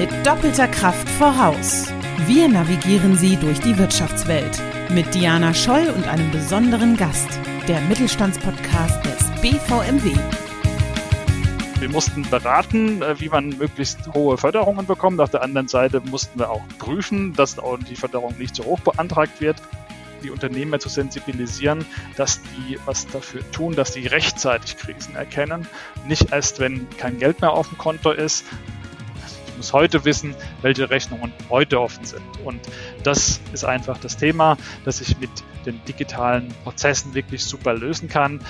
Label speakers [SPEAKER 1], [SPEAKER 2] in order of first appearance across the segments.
[SPEAKER 1] mit doppelter Kraft voraus. Wir navigieren Sie durch die Wirtschaftswelt mit Diana Scholl und einem besonderen Gast, der Mittelstandspodcast des BVMW.
[SPEAKER 2] Wir mussten beraten, äh, wie man möglichst hohe Förderungen bekommt. Auf der anderen Seite mussten wir auch prüfen, dass die Förderung nicht zu hoch beantragt wird die Unternehmer zu sensibilisieren, dass die was dafür tun, dass die rechtzeitig Krisen erkennen. Nicht erst, wenn kein Geld mehr auf dem Konto ist. Muss heute wissen, welche Rechnungen heute offen sind. Und das ist einfach das Thema, das ich mit den digitalen Prozessen wirklich super lösen kann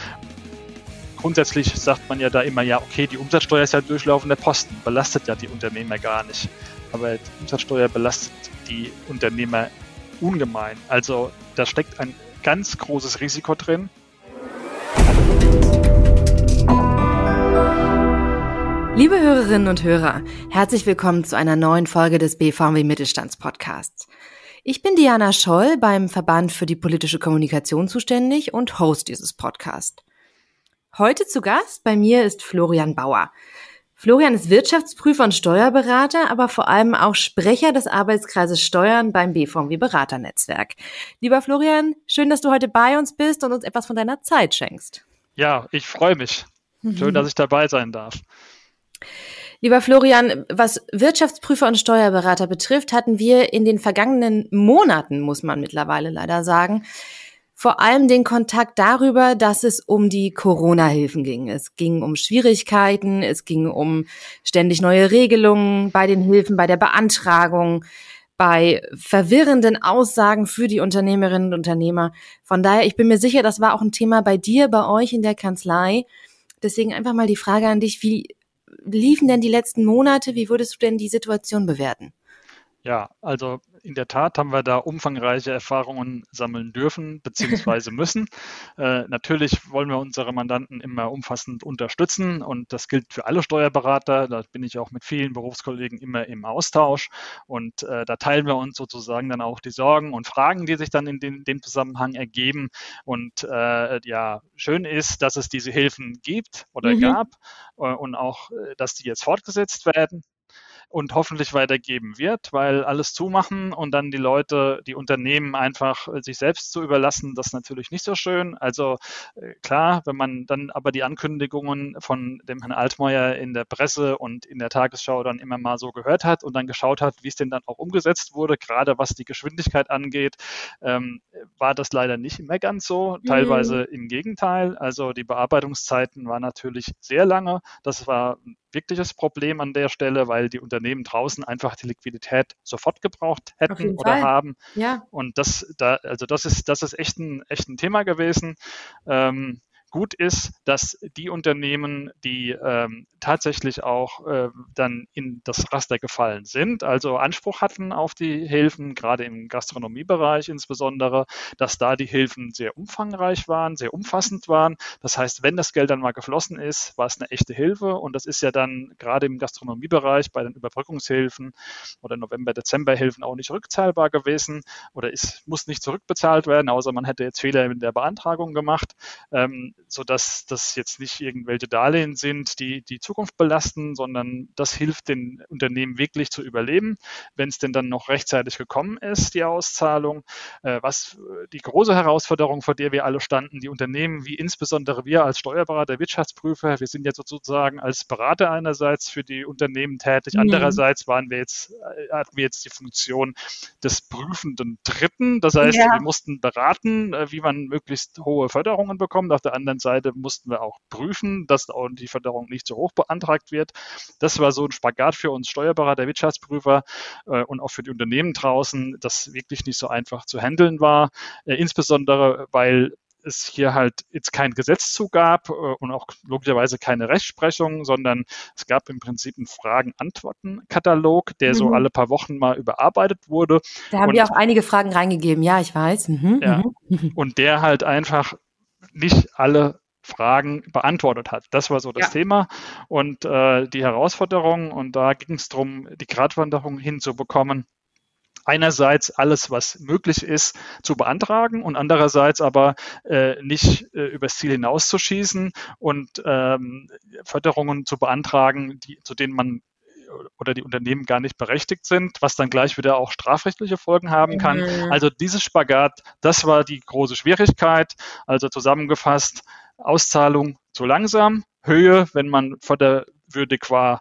[SPEAKER 2] grundsätzlich sagt man ja da immer, ja, okay, die Umsatzsteuer ist ja durchlaufender Posten, belastet ja die Unternehmer gar nicht. Aber die Umsatzsteuer belastet die Unternehmer ungemein. Also da steckt ein ganz großes Risiko drin.
[SPEAKER 3] Liebe Hörerinnen und Hörer, herzlich willkommen zu einer neuen Folge des BVW Mittelstandspodcasts. Ich bin Diana Scholl beim Verband für die politische Kommunikation zuständig und Host dieses Podcasts. Heute zu Gast bei mir ist Florian Bauer. Florian ist Wirtschaftsprüfer und Steuerberater, aber vor allem auch Sprecher des Arbeitskreises Steuern beim BVMW Beraternetzwerk. Lieber Florian, schön, dass du heute bei uns bist und uns etwas von deiner Zeit schenkst.
[SPEAKER 2] Ja, ich freue mich. Schön, dass ich dabei sein darf.
[SPEAKER 3] Lieber Florian, was Wirtschaftsprüfer und Steuerberater betrifft, hatten wir in den vergangenen Monaten, muss man mittlerweile leider sagen, vor allem den Kontakt darüber, dass es um die Corona-Hilfen ging. Es ging um Schwierigkeiten, es ging um ständig neue Regelungen bei den Hilfen, bei der Beantragung, bei verwirrenden Aussagen für die Unternehmerinnen und Unternehmer. Von daher, ich bin mir sicher, das war auch ein Thema bei dir, bei euch in der Kanzlei. Deswegen einfach mal die Frage an dich, wie liefen denn die letzten Monate? Wie würdest du denn die Situation bewerten?
[SPEAKER 2] Ja, also in der Tat haben wir da umfangreiche Erfahrungen sammeln dürfen bzw. müssen. Äh, natürlich wollen wir unsere Mandanten immer umfassend unterstützen und das gilt für alle Steuerberater. Da bin ich auch mit vielen Berufskollegen immer im Austausch und äh, da teilen wir uns sozusagen dann auch die Sorgen und Fragen, die sich dann in den, dem Zusammenhang ergeben. Und äh, ja, schön ist, dass es diese Hilfen gibt oder mhm. gab äh, und auch, äh, dass die jetzt fortgesetzt werden und hoffentlich weitergeben wird, weil alles zumachen und dann die Leute, die Unternehmen einfach äh, sich selbst zu überlassen, das ist natürlich nicht so schön. Also äh, klar, wenn man dann aber die Ankündigungen von dem Herrn Altmaier in der Presse und in der Tagesschau dann immer mal so gehört hat und dann geschaut hat, wie es denn dann auch umgesetzt wurde, gerade was die Geschwindigkeit angeht, ähm, war das leider nicht immer ganz so, mhm. teilweise im Gegenteil. Also die Bearbeitungszeiten waren natürlich sehr lange. Das war ein wirkliches Problem an der Stelle, weil die Unternehmen draußen einfach die Liquidität sofort gebraucht hätten oder Fall. haben. Ja. Und das, da, also das ist, das ist echt ein, echt ein Thema gewesen. Ähm, Gut ist, dass die Unternehmen, die ähm, tatsächlich auch äh, dann in das Raster gefallen sind, also Anspruch hatten auf die Hilfen, gerade im Gastronomiebereich insbesondere, dass da die Hilfen sehr umfangreich waren, sehr umfassend waren. Das heißt, wenn das Geld dann mal geflossen ist, war es eine echte Hilfe und das ist ja dann gerade im Gastronomiebereich bei den Überbrückungshilfen oder November-Dezember-Hilfen auch nicht rückzahlbar gewesen oder es muss nicht zurückbezahlt werden, außer man hätte jetzt Fehler in der Beantragung gemacht. Ähm, so dass das jetzt nicht irgendwelche Darlehen sind, die die Zukunft belasten, sondern das hilft den Unternehmen wirklich zu überleben, wenn es denn dann noch rechtzeitig gekommen ist, die Auszahlung. Äh, was die große Herausforderung, vor der wir alle standen, die Unternehmen, wie insbesondere wir als Steuerberater, Wirtschaftsprüfer, wir sind jetzt sozusagen als Berater einerseits für die Unternehmen tätig, mhm. andererseits waren wir jetzt, äh, hatten wir jetzt die Funktion des prüfenden Dritten. Das heißt, ja. wir mussten beraten, äh, wie man möglichst hohe Förderungen bekommt. Auf der anderen Seite mussten wir auch prüfen, dass die Förderung nicht zu hoch beantragt wird. Das war so ein Spagat für uns Steuerberater, Wirtschaftsprüfer äh, und auch für die Unternehmen draußen, das wirklich nicht so einfach zu handeln war. Äh, insbesondere, weil es hier halt jetzt kein Gesetz zu gab äh, und auch logischerweise keine Rechtsprechung, sondern es gab im Prinzip einen Fragen-Antworten-Katalog, der mhm. so alle paar Wochen mal überarbeitet wurde.
[SPEAKER 3] Da haben und, wir auch einige Fragen reingegeben, ja, ich weiß. Mhm.
[SPEAKER 2] Ja, mhm. und der halt einfach nicht alle Fragen beantwortet hat. Das war so das ja. Thema und äh, die Herausforderung. Und da ging es darum, die Gratwanderung hinzubekommen. Einerseits alles, was möglich ist, zu beantragen und andererseits aber äh, nicht äh, übers Ziel hinauszuschießen und ähm, Förderungen zu beantragen, die, zu denen man oder die Unternehmen gar nicht berechtigt sind, was dann gleich wieder auch strafrechtliche Folgen haben kann. Mhm. Also dieses Spagat, das war die große Schwierigkeit. Also zusammengefasst, Auszahlung zu langsam, Höhe, wenn man förderwürdig war,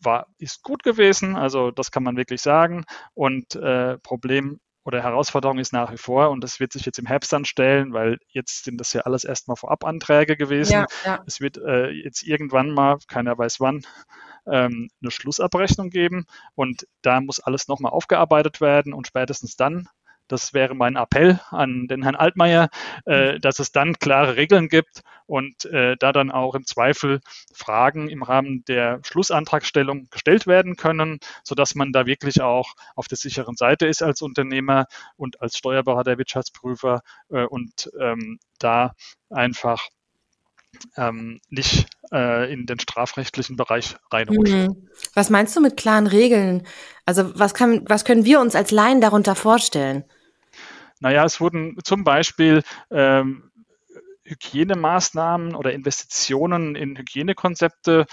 [SPEAKER 2] war, ist gut gewesen. Also das kann man wirklich sagen. Und äh, Problem oder Herausforderung ist nach wie vor, und das wird sich jetzt im Herbst dann stellen, weil jetzt sind das ja alles erstmal Vorabanträge gewesen. Ja, ja. Es wird äh, jetzt irgendwann mal, keiner weiß wann, ähm, eine Schlussabrechnung geben und da muss alles nochmal aufgearbeitet werden und spätestens dann das wäre mein Appell an den Herrn Altmaier, äh, mhm. dass es dann klare Regeln gibt und äh, da dann auch im Zweifel Fragen im Rahmen der Schlussantragstellung gestellt werden können, sodass man da wirklich auch auf der sicheren Seite ist als Unternehmer und als Steuerberater, Wirtschaftsprüfer äh, und ähm, da einfach ähm, nicht äh, in den strafrechtlichen Bereich reinrutscht. Mhm.
[SPEAKER 3] Was meinst du mit klaren Regeln? Also was, kann, was können wir uns als Laien darunter vorstellen?
[SPEAKER 2] Naja, es wurden zum Beispiel ähm, Hygienemaßnahmen oder Investitionen in Hygienekonzepte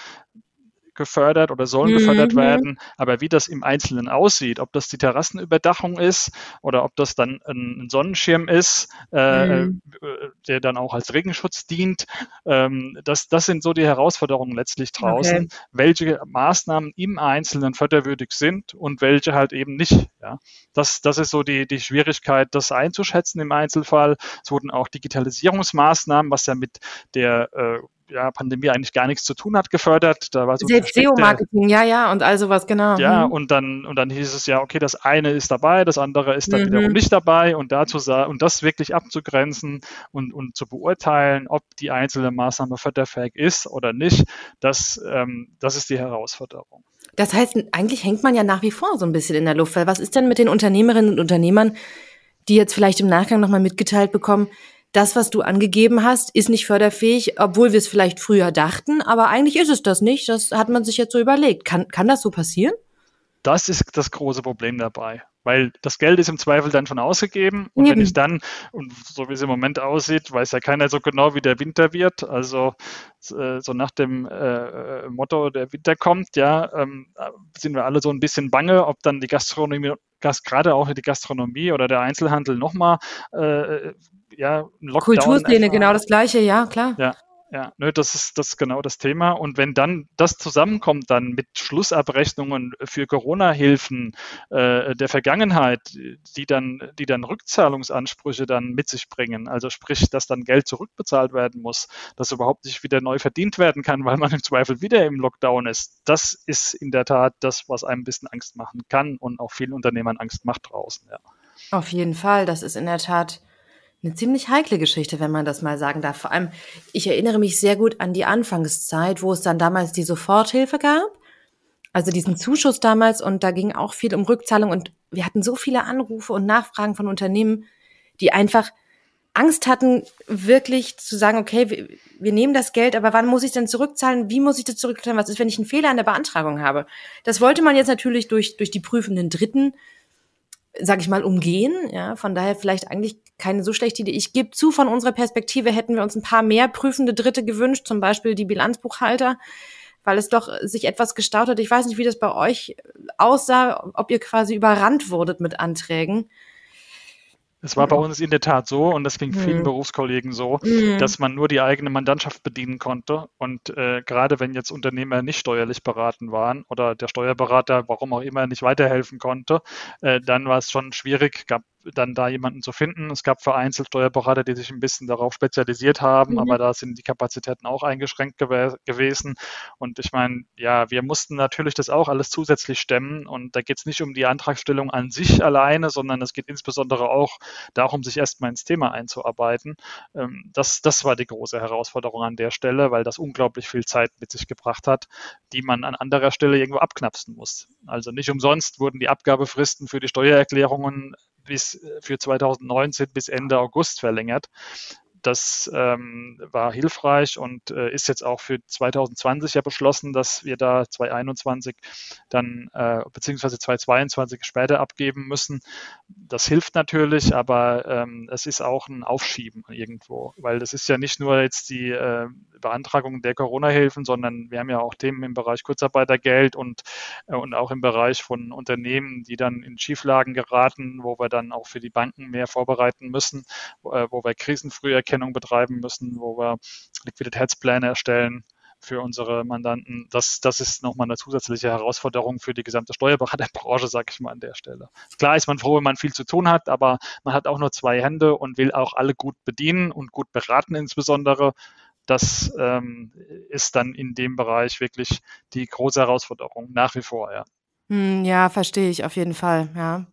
[SPEAKER 2] gefördert oder sollen mhm. gefördert werden. Aber wie das im Einzelnen aussieht, ob das die Terrassenüberdachung ist oder ob das dann ein Sonnenschirm ist, äh, mhm. Äh, der dann auch als Regenschutz dient, ähm, das, das sind so die Herausforderungen letztlich draußen, okay. welche Maßnahmen im Einzelnen förderwürdig sind und welche halt eben nicht. Ja. Das, das ist so die, die Schwierigkeit, das einzuschätzen im Einzelfall. Es wurden auch Digitalisierungsmaßnahmen, was ja mit der äh, ja, Pandemie eigentlich gar nichts zu tun hat, gefördert. Da war so
[SPEAKER 3] SEO-Marketing, ja, ja, und all sowas, genau.
[SPEAKER 2] Ja, mhm. und dann, und dann hieß es ja, okay, das eine ist dabei, das andere ist dann mhm. wiederum nicht dabei und dazu und das wirklich abzugrenzen und, und zu beurteilen, ob die einzelne Maßnahme förderfähig ist oder nicht, das, ähm, das ist die Herausforderung.
[SPEAKER 3] Das heißt, eigentlich hängt man ja nach wie vor so ein bisschen in der Luft, weil was ist denn mit den Unternehmerinnen und Unternehmern, die jetzt vielleicht im Nachgang nochmal mitgeteilt bekommen, das, was du angegeben hast, ist nicht förderfähig, obwohl wir es vielleicht früher dachten, aber eigentlich ist es das nicht. Das hat man sich jetzt so überlegt. Kann, kann das so passieren?
[SPEAKER 2] Das ist das große Problem dabei. Weil das Geld ist im Zweifel dann schon ausgegeben und Eben. wenn ich dann, und so wie es im Moment aussieht, weiß ja keiner so genau, wie der Winter wird. Also äh, so nach dem äh, Motto, der Winter kommt, ja, ähm, sind wir alle so ein bisschen bange, ob dann die Gastronomie, gerade auch die Gastronomie oder der Einzelhandel nochmal äh, ja,
[SPEAKER 3] Lockdown. Kulturszene, genau das Gleiche, ja, klar.
[SPEAKER 2] Ja, ja, nö, das ist das ist genau das Thema. Und wenn dann das zusammenkommt, dann mit Schlussabrechnungen für Corona-Hilfen äh, der Vergangenheit, die dann, die dann Rückzahlungsansprüche dann mit sich bringen, also sprich, dass dann Geld zurückbezahlt werden muss, dass überhaupt nicht wieder neu verdient werden kann, weil man im Zweifel wieder im Lockdown ist, das ist in der Tat das, was einem ein bisschen Angst machen kann und auch vielen Unternehmern Angst macht draußen. Ja.
[SPEAKER 3] Auf jeden Fall, das ist in der Tat eine ziemlich heikle Geschichte, wenn man das mal sagen darf. Vor allem, ich erinnere mich sehr gut an die Anfangszeit, wo es dann damals die Soforthilfe gab. Also diesen Zuschuss damals und da ging auch viel um Rückzahlung und wir hatten so viele Anrufe und Nachfragen von Unternehmen, die einfach Angst hatten, wirklich zu sagen, okay, wir, wir nehmen das Geld, aber wann muss ich denn zurückzahlen? Wie muss ich das zurückzahlen? Was ist, wenn ich einen Fehler in der Beantragung habe? Das wollte man jetzt natürlich durch, durch die prüfenden Dritten sag ich mal, umgehen. Ja, von daher vielleicht eigentlich keine so schlechte Idee. Ich gebe zu, von unserer Perspektive hätten wir uns ein paar mehr prüfende Dritte gewünscht, zum Beispiel die Bilanzbuchhalter, weil es doch sich etwas gestaut hat. Ich weiß nicht, wie das bei euch aussah, ob ihr quasi überrannt wurdet mit Anträgen.
[SPEAKER 2] Es war bei uns in der Tat so und das ging vielen mhm. Berufskollegen so, mhm. dass man nur die eigene Mandantschaft bedienen konnte. Und äh, gerade wenn jetzt Unternehmer nicht steuerlich beraten waren oder der Steuerberater, warum auch immer, nicht weiterhelfen konnte, äh, dann war es schon schwierig, gab dann da jemanden zu finden. Es gab vereinzelt Steuerberater, die sich ein bisschen darauf spezialisiert haben, mhm. aber da sind die Kapazitäten auch eingeschränkt gew gewesen. Und ich meine, ja, wir mussten natürlich das auch alles zusätzlich stemmen. Und da geht es nicht um die Antragstellung an sich alleine, sondern es geht insbesondere auch darum, sich erstmal ins Thema einzuarbeiten. Ähm, das, das war die große Herausforderung an der Stelle, weil das unglaublich viel Zeit mit sich gebracht hat, die man an anderer Stelle irgendwo abknapsen muss. Also nicht umsonst wurden die Abgabefristen für die Steuererklärungen bis äh, für 2019 bis Ende August verlängert. Das ähm, war hilfreich und äh, ist jetzt auch für 2020 ja beschlossen, dass wir da 2021 dann äh, beziehungsweise 2022 später abgeben müssen. Das hilft natürlich, aber ähm, es ist auch ein Aufschieben irgendwo, weil das ist ja nicht nur jetzt die äh, Beantragung der Corona-Hilfen, sondern wir haben ja auch Themen im Bereich Kurzarbeitergeld und, äh, und auch im Bereich von Unternehmen, die dann in Schieflagen geraten, wo wir dann auch für die Banken mehr vorbereiten müssen, wo, äh, wir Krisenfrüherkennung betreiben müssen, wo wir Liquiditätspläne erstellen für unsere Mandanten. Das, das ist nochmal eine zusätzliche Herausforderung für die gesamte Steuerberaterbranche, sage ich mal an der Stelle. Klar ist man froh, wenn man viel zu tun hat, aber man hat auch nur zwei Hände und will auch alle gut bedienen und gut beraten insbesondere. Das ähm, ist dann in dem Bereich wirklich die große Herausforderung, nach wie vor, ja.
[SPEAKER 3] Hm, ja, verstehe ich auf jeden Fall, ja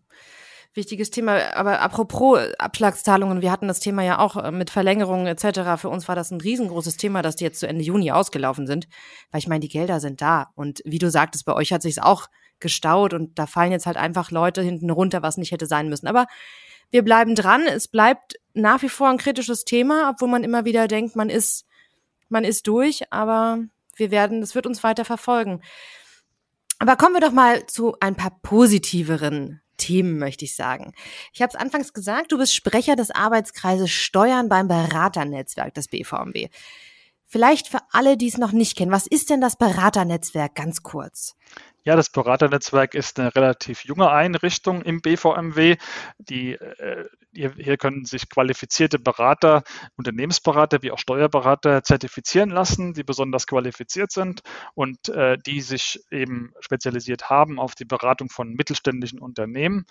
[SPEAKER 3] wichtiges Thema. Aber apropos Abschlagszahlungen, wir hatten das Thema ja auch äh, mit Verlängerungen etc. Für uns war das ein riesengroßes Thema, dass die jetzt zu Ende Juni ausgelaufen sind. Weil ich meine, die Gelder sind da. Und wie du sagtest, bei euch hat sich's auch gestaut und da fallen jetzt halt einfach Leute hinten runter, was nicht hätte sein müssen. Aber wir bleiben dran. Es bleibt nach wie vor ein kritisches Thema, obwohl man immer wieder denkt, man ist, man ist durch, aber wir werden, es wird uns weiter verfolgen. Aber kommen wir doch mal zu ein paar positiveren Themen, möchte ich sagen. Ich habe es anfangs gesagt, du bist Sprecher des Arbeitskreises Steuern beim Beraternetzwerk des BVMW. Vielleicht für alle, die es noch nicht kennen, was ist denn das Beraternetzwerk ganz kurz?
[SPEAKER 2] Ja, das Beraternetzwerk ist eine relativ junge Einrichtung im BVMW. Die, äh, hier, hier, können sich qualifizierte Berater, Unternehmensberater wie auch Steuerberater zertifizieren lassen, die besonders qualifiziert sind und äh, die sich eben spezialisiert haben auf die Beratung von mittelständischen Unternehmen.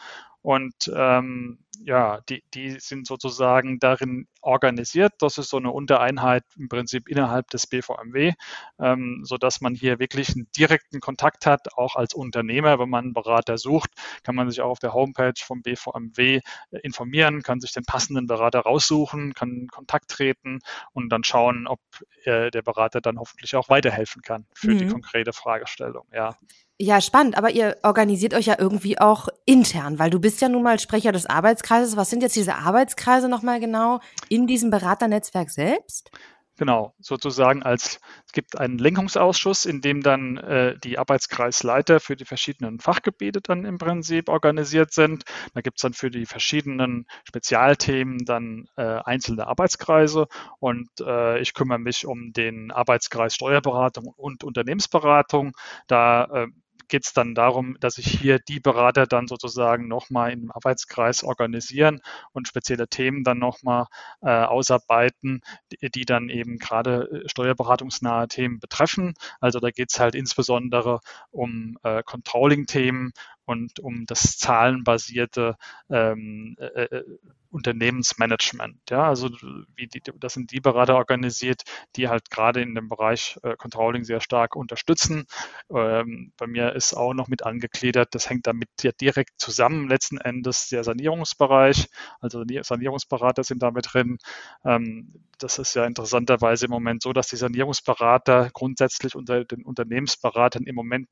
[SPEAKER 2] Und ähm, ja, die, die sind sozusagen darin organisiert. Das ist so eine Untereinheit im Prinzip innerhalb des BVMW, ähm, sodass man hier wirklich einen direkten Kontakt hat, auch als Unternehmer. Wenn man einen Berater sucht, kann man sich auch auf der Homepage vom BVMW äh, informieren, kann sich den passenden Berater raussuchen, kann in Kontakt treten und dann schauen, ob äh, der Berater dann hoffentlich auch weiterhelfen kann für mhm. die konkrete Fragestellung. Ja.
[SPEAKER 3] Ja, spannend, aber ihr organisiert euch ja irgendwie auch intern, weil du bist ja nun mal Sprecher des Arbeitskreises. Was sind jetzt diese Arbeitskreise nochmal genau in diesem Beraternetzwerk selbst?
[SPEAKER 2] Genau, sozusagen als es gibt einen Lenkungsausschuss, in dem dann äh, die Arbeitskreisleiter für die verschiedenen Fachgebiete dann im Prinzip organisiert sind. Da gibt es dann für die verschiedenen Spezialthemen dann äh, einzelne Arbeitskreise und äh, ich kümmere mich um den Arbeitskreis Steuerberatung und Unternehmensberatung. Da äh, geht es dann darum, dass sich hier die Berater dann sozusagen nochmal im Arbeitskreis organisieren und spezielle Themen dann nochmal äh, ausarbeiten, die, die, dann eben gerade äh, steuerberatungsnahe Themen betreffen. Also da geht es halt insbesondere um äh, Controlling-Themen und um das zahlenbasierte ähm, äh, äh Unternehmensmanagement. Ja, also wie die, das sind die Berater organisiert, die halt gerade in dem Bereich äh, Controlling sehr stark unterstützen. Ähm, bei mir ist auch noch mit angegliedert, das hängt damit ja direkt zusammen, letzten Endes der Sanierungsbereich, also Sanierungsberater sind damit drin. Ähm, das ist ja interessanterweise im Moment so, dass die Sanierungsberater grundsätzlich unter den Unternehmensberatern im Moment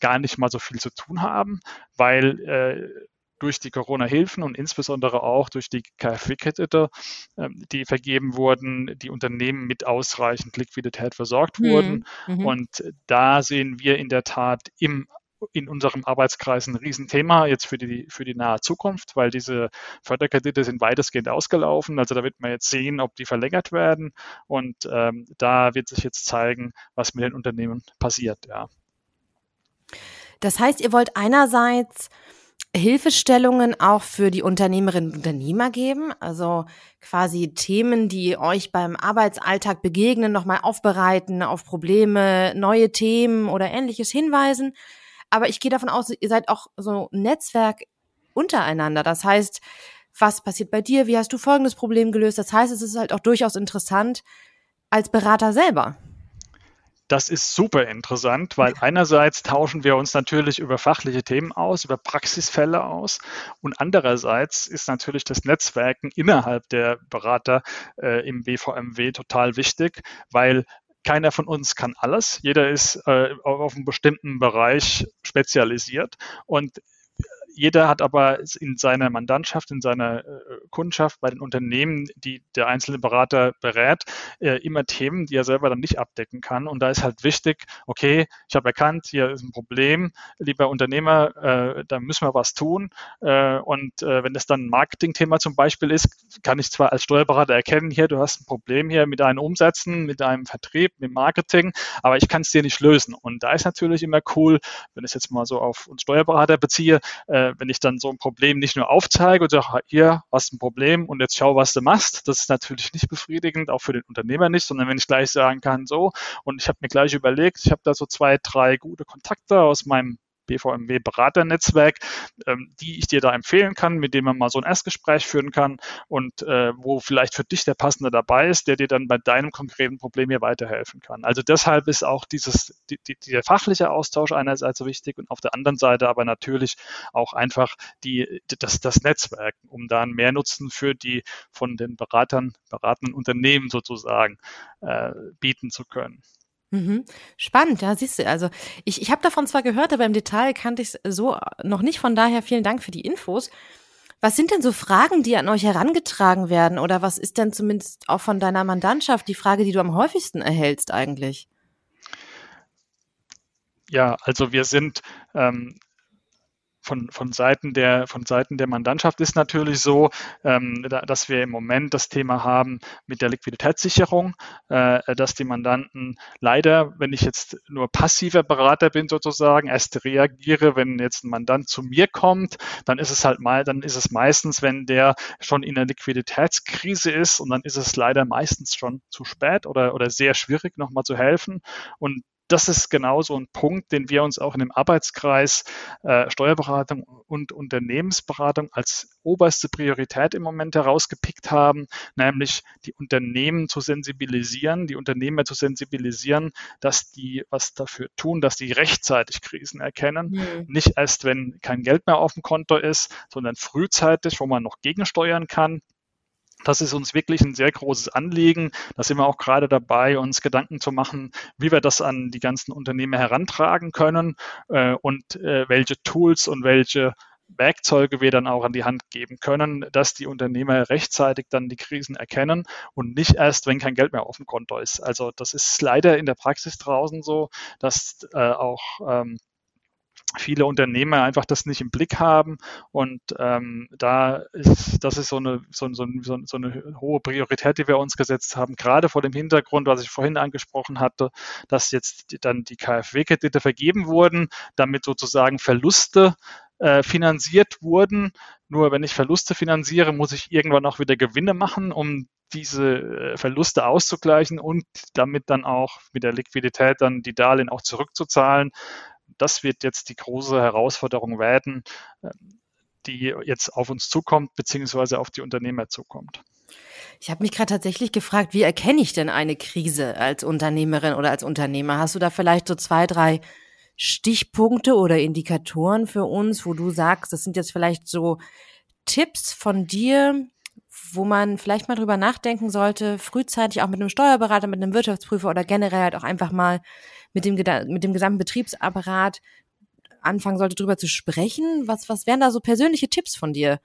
[SPEAKER 2] gar nicht mal so viel zu tun haben, weil äh, durch die Corona-Hilfen und insbesondere auch durch die KfW-Kredite, ähm, die vergeben wurden, die Unternehmen mit ausreichend Liquidität versorgt mhm. wurden. Mhm. Und da sehen wir in der Tat im in unserem Arbeitskreis ein Riesenthema jetzt für die, für die nahe Zukunft, weil diese Förderkredite sind weitestgehend ausgelaufen. Also da wird man jetzt sehen, ob die verlängert werden. Und ähm, da wird sich jetzt zeigen, was mit den Unternehmen passiert. Ja.
[SPEAKER 3] Das heißt, ihr wollt einerseits Hilfestellungen auch für die Unternehmerinnen und Unternehmer geben? Also quasi Themen, die euch beim Arbeitsalltag begegnen, nochmal aufbereiten, auf Probleme, neue Themen oder ähnliches hinweisen. Aber ich gehe davon aus, ihr seid auch so ein Netzwerk untereinander. Das heißt, was passiert bei dir? Wie hast du folgendes Problem gelöst? Das heißt, es ist halt auch durchaus interessant als Berater selber.
[SPEAKER 2] Das ist super interessant, weil einerseits tauschen wir uns natürlich über fachliche Themen aus, über Praxisfälle aus und andererseits ist natürlich das Netzwerken innerhalb der Berater äh, im BVMW total wichtig, weil keiner von uns kann alles. Jeder ist äh, auf einen bestimmten Bereich spezialisiert und jeder hat aber in seiner Mandantschaft, in seiner äh, Kundschaft, bei den Unternehmen, die der einzelne Berater berät, äh, immer Themen, die er selber dann nicht abdecken kann. Und da ist halt wichtig, okay, ich habe erkannt, hier ist ein Problem, lieber Unternehmer, äh, da müssen wir was tun. Und wenn das dann ein Marketingthema zum Beispiel ist, kann ich zwar als Steuerberater erkennen, hier, du hast ein Problem hier mit deinen Umsätzen, mit deinem Vertrieb, mit Marketing, aber ich kann es dir nicht lösen. Und da ist natürlich immer cool, wenn ich es jetzt mal so auf uns Steuerberater beziehe, äh, wenn ich dann so ein Problem nicht nur aufzeige und sage, hier hast ein Problem und jetzt schau, was du machst, das ist natürlich nicht befriedigend, auch für den Unternehmer nicht, sondern wenn ich gleich sagen kann, so, und ich habe mir gleich überlegt, ich habe da so zwei, drei gute Kontakte aus meinem BVMW Beraternetzwerk, ähm, die ich dir da empfehlen kann, mit dem man mal so ein Erstgespräch führen kann und äh, wo vielleicht für dich der Passende dabei ist, der dir dann bei deinem konkreten Problem hier weiterhelfen kann. Also deshalb ist auch dieses, die, die, der fachliche Austausch einerseits so wichtig und auf der anderen Seite aber natürlich auch einfach die, das, das Netzwerk, um da einen Mehrnutzen für die von den Beratern beratenden Unternehmen sozusagen äh, bieten zu können.
[SPEAKER 3] Mhm. Spannend, ja, siehst du. Also ich, ich habe davon zwar gehört, aber im Detail kannte ich es so noch nicht. Von daher vielen Dank für die Infos. Was sind denn so Fragen, die an euch herangetragen werden? Oder was ist denn zumindest auch von deiner Mandantschaft die Frage, die du am häufigsten erhältst eigentlich?
[SPEAKER 2] Ja, also wir sind ähm, von, von, Seiten der, von Seiten der Mandantschaft ist natürlich so, ähm, dass wir im Moment das Thema haben mit der Liquiditätssicherung, äh, dass die Mandanten leider, wenn ich jetzt nur passiver Berater bin sozusagen, erst reagiere, wenn jetzt ein Mandant zu mir kommt, dann ist es halt mal, dann ist es meistens, wenn der schon in einer Liquiditätskrise ist und dann ist es leider meistens schon zu spät oder, oder sehr schwierig, nochmal zu helfen. Und das ist genau so ein Punkt, den wir uns auch in dem Arbeitskreis äh, Steuerberatung und Unternehmensberatung als oberste Priorität im Moment herausgepickt haben, nämlich die Unternehmen zu sensibilisieren, die Unternehmer zu sensibilisieren, dass die was dafür tun, dass die rechtzeitig Krisen erkennen. Mhm. Nicht erst, wenn kein Geld mehr auf dem Konto ist, sondern frühzeitig, wo man noch gegensteuern kann. Das ist uns wirklich ein sehr großes Anliegen. Da sind wir auch gerade dabei, uns Gedanken zu machen, wie wir das an die ganzen Unternehmen herantragen können äh, und äh, welche Tools und welche Werkzeuge wir dann auch an die Hand geben können, dass die Unternehmer rechtzeitig dann die Krisen erkennen und nicht erst, wenn kein Geld mehr auf dem Konto ist. Also das ist leider in der Praxis draußen so, dass äh, auch ähm, viele Unternehmer einfach das nicht im Blick haben. Und ähm, da ist das ist so eine so, so, so, eine hohe Priorität, die wir uns gesetzt haben, gerade vor dem Hintergrund, was ich vorhin angesprochen hatte, dass jetzt dann die KfW-Kredite vergeben wurden, damit sozusagen Verluste äh, finanziert wurden. Nur wenn ich Verluste finanziere, muss ich irgendwann auch wieder Gewinne machen, um diese äh, Verluste auszugleichen und damit dann auch mit der Liquidität dann die Darlehen auch zurückzuzahlen das wird jetzt die große Herausforderung werden, ähm, die jetzt auf uns zukommt, beziehungsweise auf die Unternehmer zukommt.
[SPEAKER 3] Ich habe mich gerade tatsächlich gefragt, wie erkenne ich denn eine Krise als Unternehmerin oder als Unternehmer? Hast du da vielleicht so zwei, drei Stichpunkte oder Indikatoren für uns, wo du sagst, das sind jetzt vielleicht so Tipps von dir, wo man vielleicht mal drüber nachdenken sollte, frühzeitig auch mit einem Steuerberater, mit einem Wirtschaftsprüfer oder generell halt auch einfach mal mit dem, mit dem gesamten Betriebsapparat anfangen sollte, drüber zu sprechen? Was, was wären da so persönliche Tipps von dir?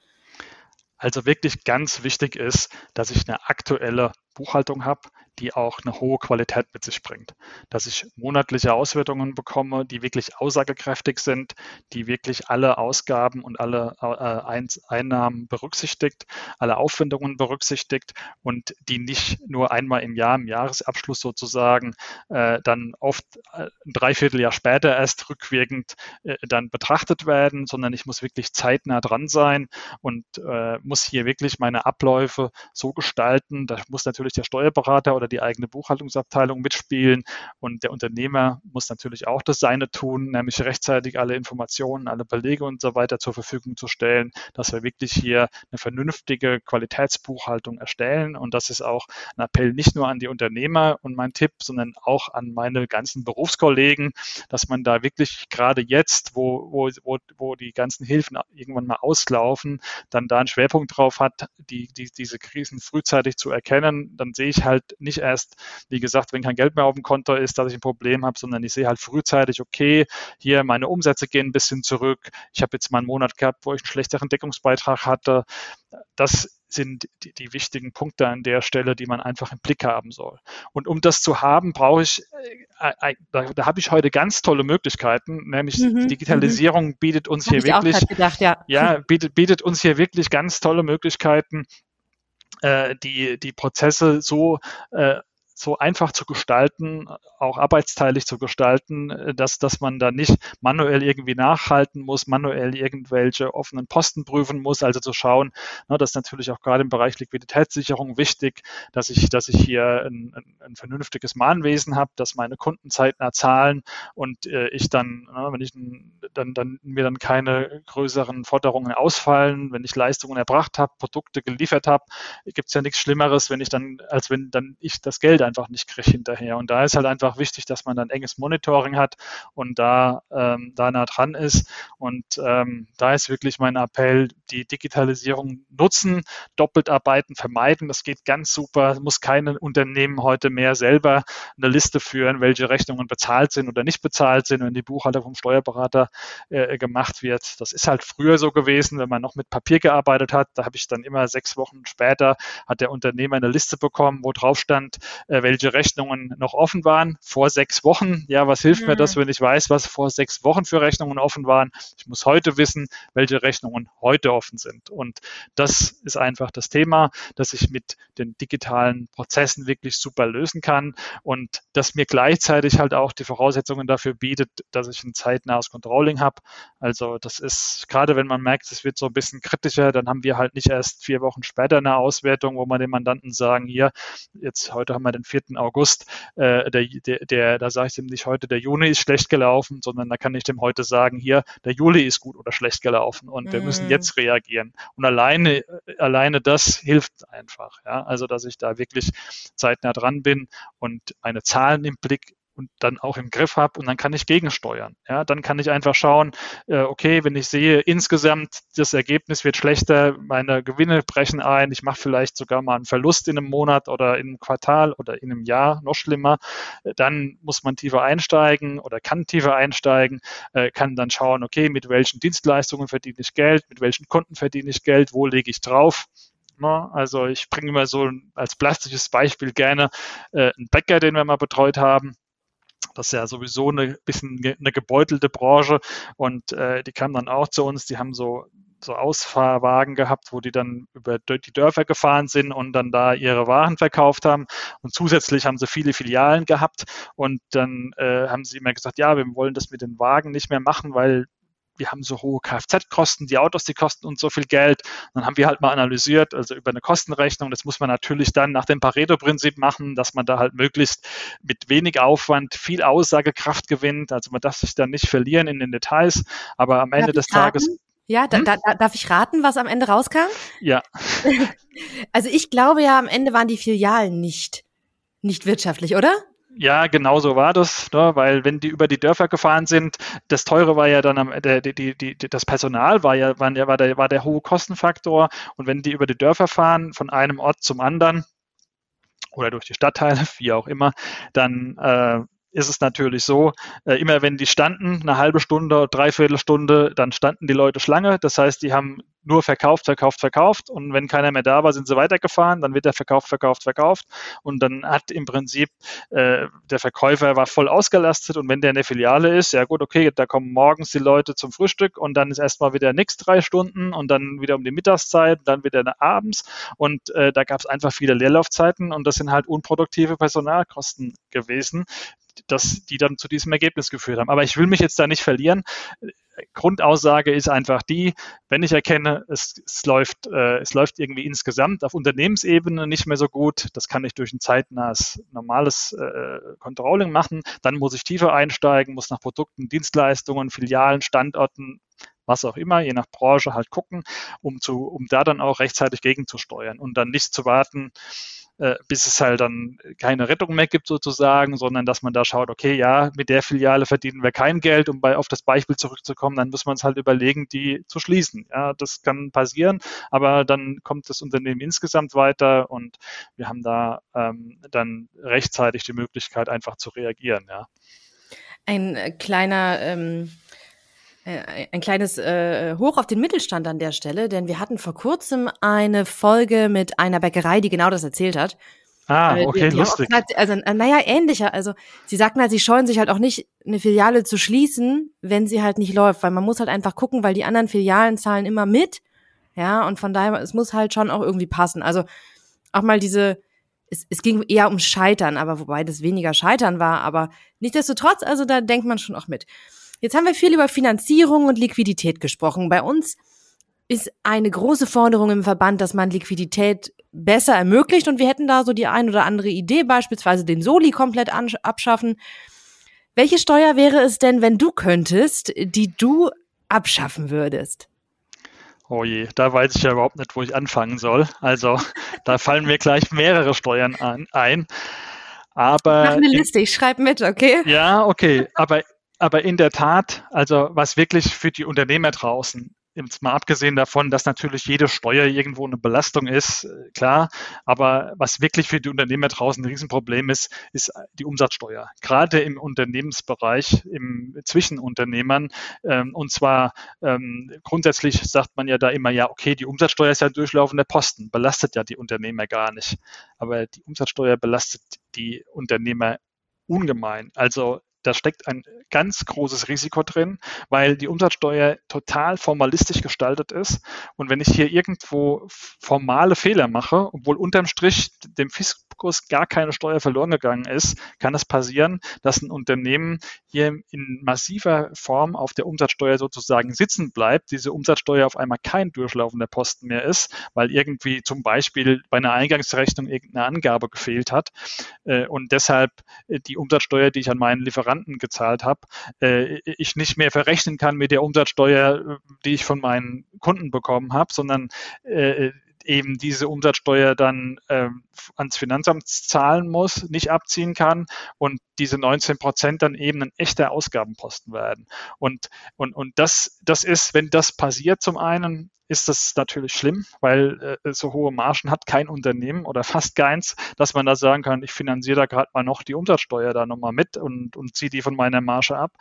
[SPEAKER 2] Also wirklich ganz wichtig ist, dass ich eine aktuelle Buchhaltung habe, die auch eine hohe Qualität mit sich bringt. Dass ich monatliche Auswertungen bekomme, die wirklich aussagekräftig sind, die wirklich alle Ausgaben und alle äh, Einnahmen berücksichtigt, alle Aufwendungen berücksichtigt und die nicht nur einmal im Jahr, im Jahresabschluss sozusagen, äh, dann oft äh, ein Dreivierteljahr später erst rückwirkend äh, dann betrachtet werden, sondern ich muss wirklich zeitnah dran sein und äh, muss hier wirklich meine Abläufe so gestalten. Da muss natürlich der Steuerberater oder oder die eigene Buchhaltungsabteilung mitspielen. Und der Unternehmer muss natürlich auch das Seine tun, nämlich rechtzeitig alle Informationen, alle Belege und so weiter zur Verfügung zu stellen, dass wir wirklich hier eine vernünftige Qualitätsbuchhaltung erstellen. Und das ist auch ein Appell nicht nur an die Unternehmer und mein Tipp, sondern auch an meine ganzen Berufskollegen, dass man da wirklich gerade jetzt, wo, wo, wo, wo die ganzen Hilfen irgendwann mal auslaufen, dann da einen Schwerpunkt drauf hat, die, die, diese Krisen frühzeitig zu erkennen, dann sehe ich halt nicht erst, wie gesagt, wenn kein Geld mehr auf dem Konto ist, dass ich ein Problem habe, sondern ich sehe halt frühzeitig, okay, hier meine Umsätze gehen ein bisschen zurück. Ich habe jetzt mal einen Monat gehabt, wo ich einen schlechteren Deckungsbeitrag hatte. Das sind die, die, wichtigen Punkte an der Stelle, die man einfach im Blick haben soll. Und um das zu haben, brauche ich, äh, äh, da, da habe ich heute ganz tolle Möglichkeiten, nämlich mhm, Digitalisierung mhm. bietet uns hier wirklich,
[SPEAKER 3] gedacht, ja.
[SPEAKER 2] ja, bietet, bietet uns hier wirklich ganz tolle Möglichkeiten, die, die Prozesse so äh, so einfach zu gestalten, auch arbeitsteilig zu gestalten, äh, dass, dass man da nicht manuell irgendwie nachhalten muss, manuell irgendwelche offenen Posten prüfen muss, also zu schauen, ne, das ist natürlich auch gerade im Bereich Liquiditätssicherung wichtig, dass ich, dass ich hier ein, ein, vernünftiges Mahnwesen habe, dass meine Kunden zeitnah zahlen und äh, ich dann, ne, wenn ich dann, dann mir dann keine größeren Forderungen ausfallen, wenn ich Leistungen erbracht habe, Produkte geliefert habe, gibt es ja nichts Schlimmeres, wenn ich dann, als wenn dann ich das Geld einfach nicht kriege hinterher. Und da ist halt einfach wichtig, dass man dann enges Monitoring hat und da, ähm, da nah dran ist. Und ähm, da ist wirklich mein Appell, die Digitalisierung nutzen, Doppeltarbeiten vermeiden. Das geht ganz super. Muss kein Unternehmen heute mehr selber eine Liste führen, welche Rechnungen bezahlt sind oder nicht bezahlt sind, wenn die Buchhaltung vom Steuerberater äh, gemacht wird. Das ist halt früher so gewesen, wenn man noch mit Papier gearbeitet hat. Da habe ich dann immer sechs Wochen später hat der Unternehmer eine Liste bekommen, wo drauf stand, äh, welche Rechnungen noch offen waren vor sechs Wochen. Ja, was hilft mhm. mir das, mhm. wenn ich weiß, was vor sechs Wochen für Rechnungen offen waren? Ich muss heute wissen, welche Rechnungen heute offen sind. Und das ist einfach das Thema, dass ich mit den digitalen Prozessen wirklich super lösen kann und das mir gleichzeitig halt auch die Voraussetzungen dafür bietet, dass ich ein zeitnahes Controlling habe. Also das ist gerade, wenn man merkt, es wird so ein bisschen kritischer, dann haben wir halt nicht erst vier Wochen später eine Auswertung, wo man den Mandanten sagen, hier, jetzt heute haben wir den 4. August, äh, der, der, der, da sage ich dem nicht heute, der Juni ist schlecht gelaufen, sondern da kann ich dem heute sagen, hier, der Juli ist gut oder schlecht gelaufen und mhm. wir müssen mhm. jetzt reagieren. Und alleine, alleine das hilft einfach. Ja? Also, dass ich da wirklich zeitnah dran bin und meine Zahlen im Blick und dann auch im Griff habe und dann kann ich gegensteuern. Ja, dann kann ich einfach schauen, äh, okay, wenn ich sehe, insgesamt das Ergebnis wird schlechter, meine Gewinne brechen ein, ich mache vielleicht sogar mal einen Verlust in einem Monat oder in einem Quartal oder in einem Jahr, noch schlimmer, äh, dann muss man tiefer einsteigen oder kann tiefer einsteigen, äh, kann dann schauen, okay, mit welchen Dienstleistungen verdiene ich Geld, mit welchen Kunden verdiene ich Geld, wo lege ich drauf. Ne? Also ich bringe immer so als plastisches Beispiel gerne äh, einen Bäcker, den wir mal betreut haben das ist ja sowieso eine bisschen eine gebeutelte Branche und äh, die kamen dann auch zu uns, die haben so so Ausfahrwagen gehabt, wo die dann über die Dörfer gefahren sind und dann da ihre Waren verkauft haben. Und zusätzlich haben sie viele Filialen gehabt und dann äh, haben sie immer gesagt, ja, wir wollen das mit den Wagen nicht mehr machen, weil wir haben so hohe Kfz-Kosten, die Autos, die kosten uns so viel Geld. dann haben wir halt mal analysiert, also über eine Kostenrechnung, das muss man natürlich dann nach dem Pareto-Prinzip machen, dass man da halt möglichst mit wenig Aufwand viel Aussagekraft gewinnt. Also man darf sich da nicht verlieren in den Details, aber am Ende des Tages.
[SPEAKER 3] Ja, da, hm? da, da, darf ich raten, was am Ende rauskam?
[SPEAKER 2] Ja.
[SPEAKER 3] Also ich glaube ja, am Ende waren die Filialen nicht, nicht wirtschaftlich, oder?
[SPEAKER 2] Ja, genau so war das, ne? weil wenn die über die Dörfer gefahren sind, das Teure war ja dann am, der, die, die, die, das Personal war ja, war, war, der, war der hohe Kostenfaktor und wenn die über die Dörfer fahren, von einem Ort zum anderen oder durch die Stadtteile, wie auch immer, dann äh, ist es natürlich so, äh, immer wenn die standen, eine halbe Stunde, dreiviertel Stunde, dann standen die Leute Schlange. Das heißt, die haben nur verkauft, verkauft, verkauft. Und wenn keiner mehr da war, sind sie weitergefahren. Dann wird der verkauft, verkauft, verkauft. Und dann hat im Prinzip äh, der Verkäufer war voll ausgelastet. Und wenn der in der Filiale ist, ja gut, okay, da kommen morgens die Leute zum Frühstück und dann ist erstmal wieder nichts drei Stunden und dann wieder um die Mittagszeit, dann wieder abends. Und äh, da gab es einfach viele Leerlaufzeiten und das sind halt unproduktive Personalkosten gewesen, dass die dann zu diesem Ergebnis geführt haben. Aber ich will mich jetzt da nicht verlieren. Grundaussage ist einfach die, wenn ich erkenne, es, es läuft, äh, es läuft irgendwie insgesamt auf Unternehmensebene nicht mehr so gut, das kann ich durch ein zeitnahes, normales äh, Controlling machen, dann muss ich tiefer einsteigen, muss nach Produkten, Dienstleistungen, Filialen, Standorten was auch immer, je nach Branche halt gucken, um zu, um da dann auch rechtzeitig gegenzusteuern und dann nicht zu warten, äh, bis es halt dann keine Rettung mehr gibt sozusagen, sondern dass man da schaut, okay, ja, mit der Filiale verdienen wir kein Geld, um bei, auf das Beispiel zurückzukommen, dann muss man es halt überlegen, die zu schließen. Ja, das kann passieren, aber dann kommt das Unternehmen insgesamt weiter und wir haben da ähm, dann rechtzeitig die Möglichkeit, einfach zu reagieren. Ja.
[SPEAKER 3] Ein äh, kleiner ähm äh, ein kleines äh, Hoch auf den Mittelstand an der Stelle, denn wir hatten vor kurzem eine Folge mit einer Bäckerei, die genau das erzählt hat.
[SPEAKER 2] Ah, äh, okay, die, die lustig.
[SPEAKER 3] Gesagt, also, äh, naja, ähnlicher. Also, sie sagten halt, sie scheuen sich halt auch nicht, eine Filiale zu schließen, wenn sie halt nicht läuft, weil man muss halt einfach gucken, weil die anderen Filialen zahlen immer mit. Ja, und von daher, es muss halt schon auch irgendwie passen. Also, auch mal diese, es, es ging eher um Scheitern, aber wobei das weniger Scheitern war, aber nichtsdestotrotz, also da denkt man schon auch mit. Jetzt haben wir viel über Finanzierung und Liquidität gesprochen. Bei uns ist eine große Forderung im Verband, dass man Liquidität besser ermöglicht und wir hätten da so die ein oder andere Idee, beispielsweise den Soli komplett abschaffen. Welche Steuer wäre es denn, wenn du könntest, die du abschaffen würdest?
[SPEAKER 2] Oh je, da weiß ich ja überhaupt nicht, wo ich anfangen soll. Also da fallen mir gleich mehrere Steuern an, ein. Aber
[SPEAKER 3] Mach eine Liste, ich schreibe mit, okay?
[SPEAKER 2] Ja, okay. Aber aber in der Tat, also was wirklich für die Unternehmer draußen, jetzt mal abgesehen davon, dass natürlich jede Steuer irgendwo eine Belastung ist, äh, klar, aber was wirklich für die Unternehmer draußen ein Riesenproblem ist, ist die Umsatzsteuer. Gerade im Unternehmensbereich, im Zwischenunternehmern. Ähm, und zwar ähm, grundsätzlich sagt man ja da immer, ja, okay, die Umsatzsteuer ist ja durchlaufender Posten, belastet ja die Unternehmer gar nicht. Aber die Umsatzsteuer belastet die Unternehmer ungemein. Also da steckt ein ganz großes Risiko drin, weil die Umsatzsteuer total formalistisch gestaltet ist. Und wenn ich hier irgendwo formale Fehler mache, obwohl unterm Strich dem Fiskus gar keine Steuer verloren gegangen ist, kann es passieren, dass ein Unternehmen hier in massiver Form auf der Umsatzsteuer sozusagen sitzen bleibt, diese Umsatzsteuer auf einmal kein durchlaufender Posten mehr ist, weil irgendwie zum Beispiel bei einer Eingangsrechnung irgendeine Angabe gefehlt hat äh, und deshalb äh, die Umsatzsteuer, die ich an meinen Lieferanten Lieferanten gezahlt habe, äh, ich nicht mehr verrechnen kann mit der Umsatzsteuer, die ich von meinen Kunden bekommen habe, sondern äh, eben diese Umsatzsteuer dann äh, ans Finanzamt zahlen muss, nicht abziehen kann und diese 19 Prozent dann eben ein echter Ausgabenposten werden. Und, und, und das, das ist, wenn das passiert zum einen, ist das natürlich schlimm, weil äh, so hohe Margen hat kein Unternehmen oder fast keins, dass man da sagen kann, ich finanziere da gerade mal noch die Umsatzsteuer da nochmal mit und, und ziehe die von meiner Marge ab.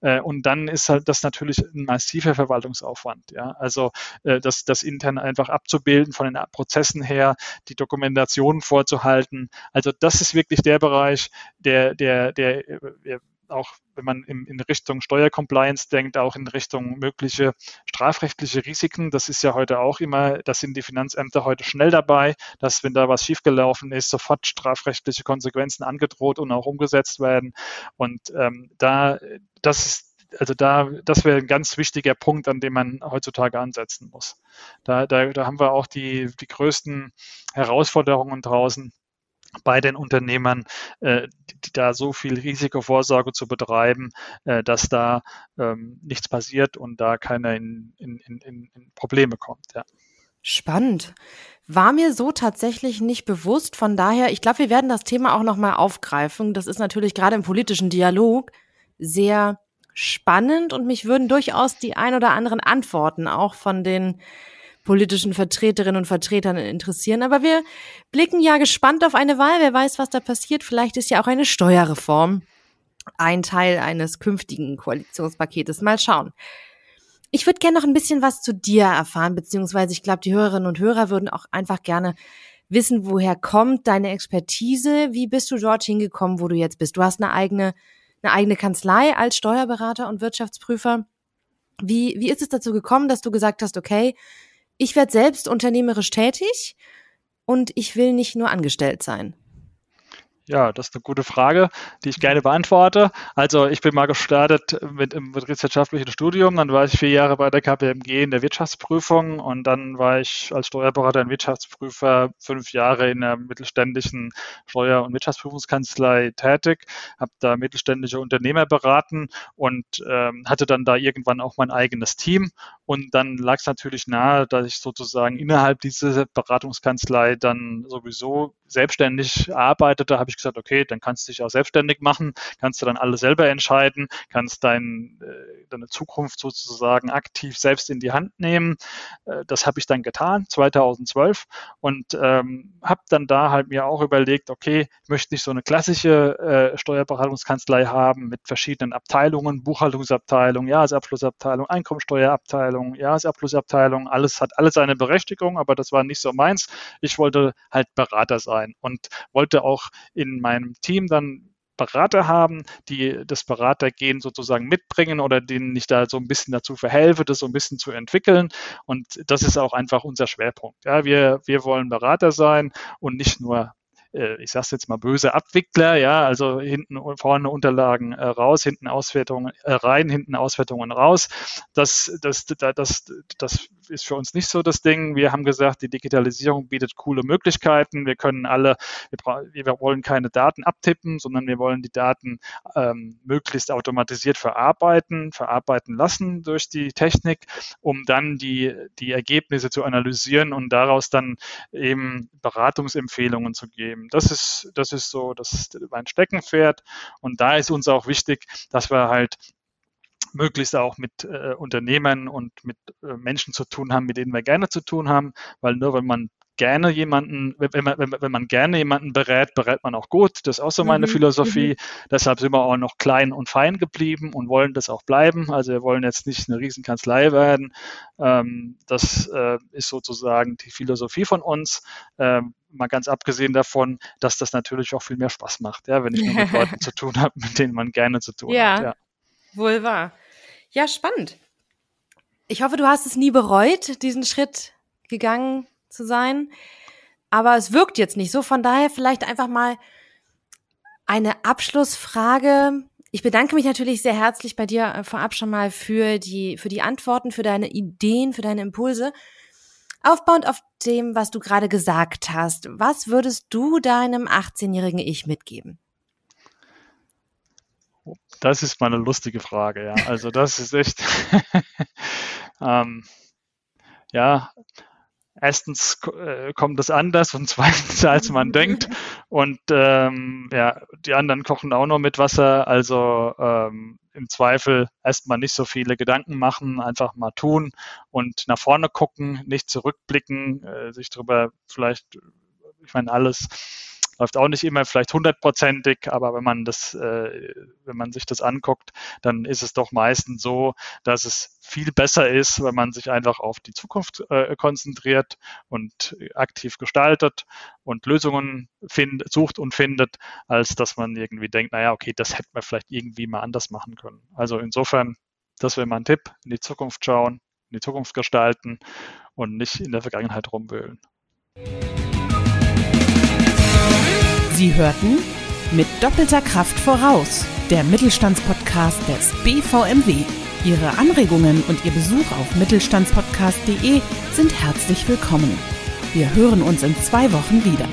[SPEAKER 2] Äh, und dann ist halt das natürlich ein massiver Verwaltungsaufwand. Ja? Also äh, das, das intern einfach abzubilden, von den Prozessen her, die Dokumentation vorzuhalten. Also das ist wirklich der Bereich, der, der, der, der auch wenn man in, in Richtung Steuercompliance denkt, auch in Richtung mögliche strafrechtliche Risiken. Das ist ja heute auch immer, da sind die Finanzämter heute schnell dabei, dass wenn da was schiefgelaufen ist, sofort strafrechtliche Konsequenzen angedroht und auch umgesetzt werden. Und ähm, da, das ist also da, das wäre ein ganz wichtiger Punkt, an dem man heutzutage ansetzen muss. Da, da, da haben wir auch die, die größten Herausforderungen draußen bei den Unternehmern, äh, die, da so viel Risikovorsorge zu betreiben, äh, dass da ähm, nichts passiert und da keiner in, in, in, in Probleme kommt. Ja.
[SPEAKER 3] Spannend. War mir so tatsächlich nicht bewusst. Von daher, ich glaube, wir werden das Thema auch nochmal aufgreifen. Das ist natürlich gerade im politischen Dialog sehr spannend und mich würden durchaus die ein oder anderen Antworten auch von den politischen Vertreterinnen und Vertretern interessieren. Aber wir blicken ja gespannt auf eine Wahl. Wer weiß, was da passiert. Vielleicht ist ja auch eine Steuerreform ein Teil eines künftigen Koalitionspaketes. Mal schauen. Ich würde gerne noch ein bisschen was zu dir erfahren, beziehungsweise ich glaube, die Hörerinnen und Hörer würden auch einfach gerne wissen, woher kommt deine Expertise? Wie bist du dort hingekommen, wo du jetzt bist? Du hast eine eigene, eine eigene Kanzlei als Steuerberater und Wirtschaftsprüfer. Wie, wie ist es dazu gekommen, dass du gesagt hast, okay, ich werde selbst unternehmerisch tätig und ich will nicht nur angestellt sein.
[SPEAKER 2] Ja, das ist eine gute Frage, die ich gerne beantworte. Also ich bin mal gestartet mit im betriebswirtschaftlichen Studium, dann war ich vier Jahre bei der KPMG in der Wirtschaftsprüfung und dann war ich als Steuerberater und Wirtschaftsprüfer fünf Jahre in der mittelständischen Steuer- und Wirtschaftsprüfungskanzlei tätig, habe da mittelständische Unternehmer beraten und ähm, hatte dann da irgendwann auch mein eigenes Team und dann lag es natürlich nahe, dass ich sozusagen innerhalb dieser Beratungskanzlei dann sowieso selbstständig arbeitete, habe ich gesagt, okay, dann kannst du dich auch selbstständig machen, kannst du dann alles selber entscheiden, kannst dein, äh, deine Zukunft sozusagen aktiv selbst in die Hand nehmen. Äh, das habe ich dann getan, 2012 und ähm, habe dann da halt mir auch überlegt, okay, ich möchte nicht so eine klassische äh, Steuerberatungskanzlei haben mit verschiedenen Abteilungen, Buchhaltungsabteilung, Jahresabschlussabteilung, Einkommensteuerabteilung, Jahresabschlussabteilung, alles hat alles seine Berechtigung, aber das war nicht so meins. Ich wollte halt Berater sein sein und wollte auch in meinem Team dann Berater haben, die das Beratergehen sozusagen mitbringen oder denen ich da so ein bisschen dazu verhelfe, das so ein bisschen zu entwickeln. Und das ist auch einfach unser Schwerpunkt. Ja, wir, wir wollen Berater sein und nicht nur äh, ich sage jetzt mal böse Abwickler, ja, also hinten und vorne Unterlagen äh, raus, hinten Auswertungen äh, rein, hinten Auswertungen raus. Das, das, das, das ist für uns nicht so das Ding. Wir haben gesagt, die Digitalisierung bietet coole Möglichkeiten. Wir können alle, wir, wir wollen keine Daten abtippen, sondern wir wollen die Daten ähm, möglichst automatisiert verarbeiten, verarbeiten lassen durch die Technik, um dann die, die Ergebnisse zu analysieren und daraus dann eben Beratungsempfehlungen zu geben. Das ist, das ist so das ist mein Steckenpferd. Und da ist uns auch wichtig, dass wir halt möglichst auch mit äh, Unternehmern und mit äh, Menschen zu tun haben, mit denen wir gerne zu tun haben, weil nur wenn man gerne jemanden, wenn man, wenn, man gerne jemanden berät, berät man auch gut. Das ist auch so meine mhm. Philosophie. Mhm. Deshalb sind wir auch noch klein und fein geblieben und wollen das auch bleiben. Also wir wollen jetzt nicht eine Riesenkanzlei werden. Ähm, das äh, ist sozusagen die Philosophie von uns. Ähm, mal ganz abgesehen davon, dass das natürlich auch viel mehr Spaß macht, ja, wenn ich nur mit Leuten zu tun habe, mit denen man gerne zu tun
[SPEAKER 3] ja,
[SPEAKER 2] hat. Ja,
[SPEAKER 3] wohl wahr. Ja, spannend. Ich hoffe, du hast es nie bereut, diesen Schritt gegangen zu sein. Aber es wirkt jetzt nicht so. Von daher vielleicht einfach mal eine Abschlussfrage. Ich bedanke mich natürlich sehr herzlich bei dir äh, vorab schon mal für die, für die Antworten, für deine Ideen, für deine Impulse. Aufbauend auf dem, was du gerade gesagt hast, was würdest du deinem 18-jährigen Ich mitgeben?
[SPEAKER 2] Das ist mal eine lustige Frage, ja. Also das ist echt, ähm, ja, erstens äh, kommt es anders und zweitens als man denkt. Und ähm, ja, die anderen kochen auch noch mit Wasser. Also ähm, im Zweifel erstmal nicht so viele Gedanken machen, einfach mal tun und nach vorne gucken, nicht zurückblicken, äh, sich darüber vielleicht, ich meine, alles läuft auch nicht immer vielleicht hundertprozentig, aber wenn man das, äh, wenn man sich das anguckt, dann ist es doch meistens so, dass es viel besser ist, wenn man sich einfach auf die Zukunft äh, konzentriert und aktiv gestaltet und Lösungen find, sucht und findet, als dass man irgendwie denkt, naja, okay, das hätte man vielleicht irgendwie mal anders machen können. Also insofern, das wäre mein Tipp, in die Zukunft schauen, in die Zukunft gestalten und nicht in der Vergangenheit rumwühlen.
[SPEAKER 1] Sie hörten mit doppelter Kraft voraus, der Mittelstandspodcast des BVMW. Ihre Anregungen und Ihr Besuch auf mittelstandspodcast.de sind herzlich willkommen. Wir hören uns in zwei Wochen wieder.